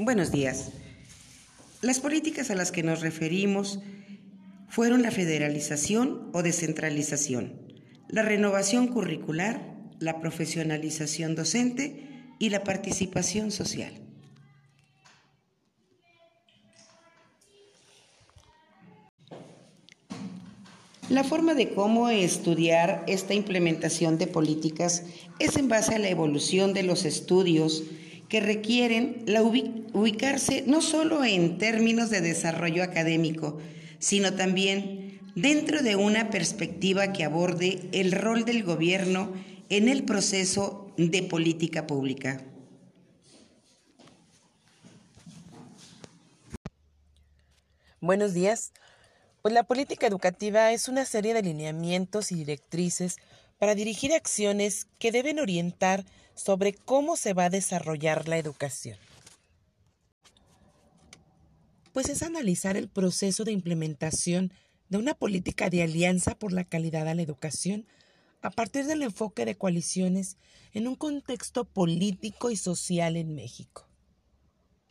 Buenos días. Las políticas a las que nos referimos fueron la federalización o descentralización, la renovación curricular, la profesionalización docente y la participación social. La forma de cómo estudiar esta implementación de políticas es en base a la evolución de los estudios que requieren la ubicarse no solo en términos de desarrollo académico, sino también dentro de una perspectiva que aborde el rol del gobierno en el proceso de política pública. Buenos días. Pues la política educativa es una serie de lineamientos y directrices para dirigir acciones que deben orientar sobre cómo se va a desarrollar la educación. Pues es analizar el proceso de implementación de una política de alianza por la calidad a la educación a partir del enfoque de coaliciones en un contexto político y social en México.